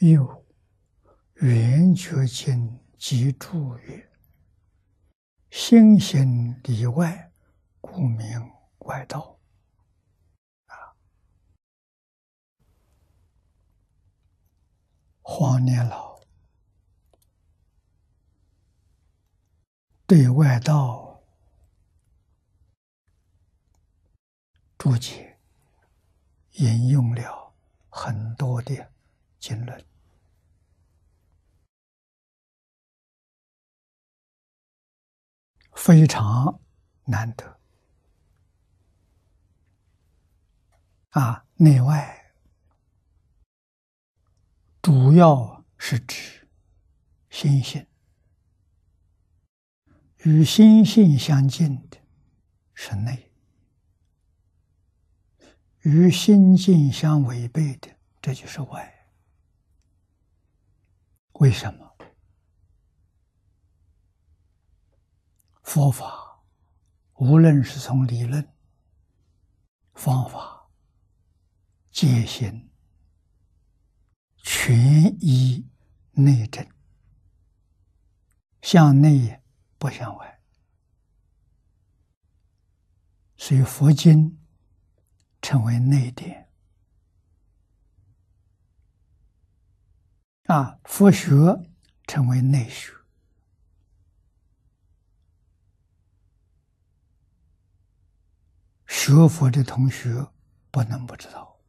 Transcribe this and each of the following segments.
又圆觉经集注曰：“心行里外，故名外道。”啊，黄年老对外道注解引用了很多的经论。非常难得啊！内外主要是指心性，与心性相近的是内，与心境相违背的这就是外。为什么？佛法，无论是从理论、方法、戒行，全依内证，向内不向外，所以佛经称为内典啊，佛学称为内学。学佛的同学不能不知道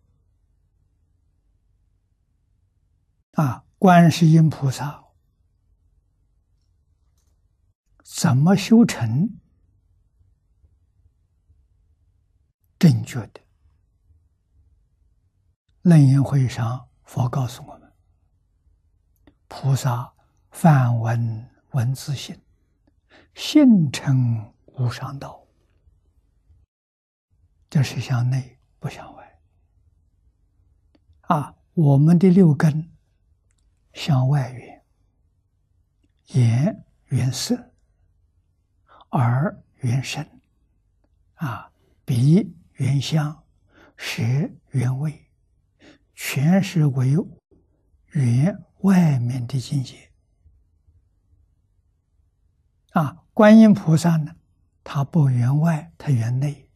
啊！观世音菩萨怎么修成正确的？楞严会上，佛告诉我：菩萨梵文文字性，性成无上道。这是向内，不向外。啊，我们的六根向外缘，眼缘色，耳缘声，啊，鼻缘香，舌缘味，全是为缘外面的境界。啊，观音菩萨呢，他不缘外，他缘内。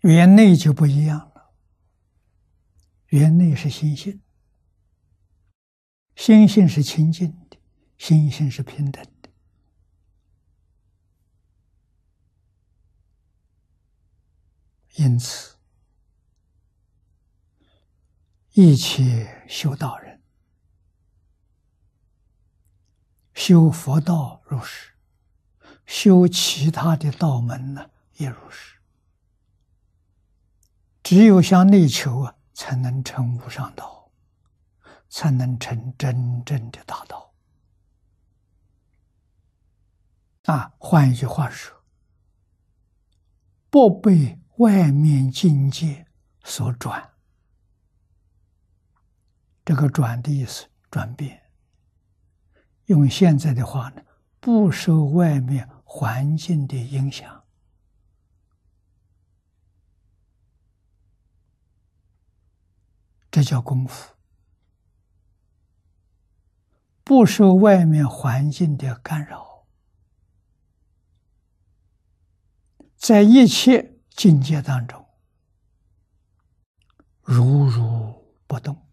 缘内就不一样了，缘内是心性，心性是清净的，心性是平等的，因此一切修道人修佛道如是，修其他的道门呢也如是。只有向内求啊，才能成无上道，才能成真正的大道。啊，换一句话说，不被外面境界所转。这个“转”的意思，转变。用现在的话呢，不受外面环境的影响。这叫功夫，不受外面环境的干扰，在一切境界当中如如不动。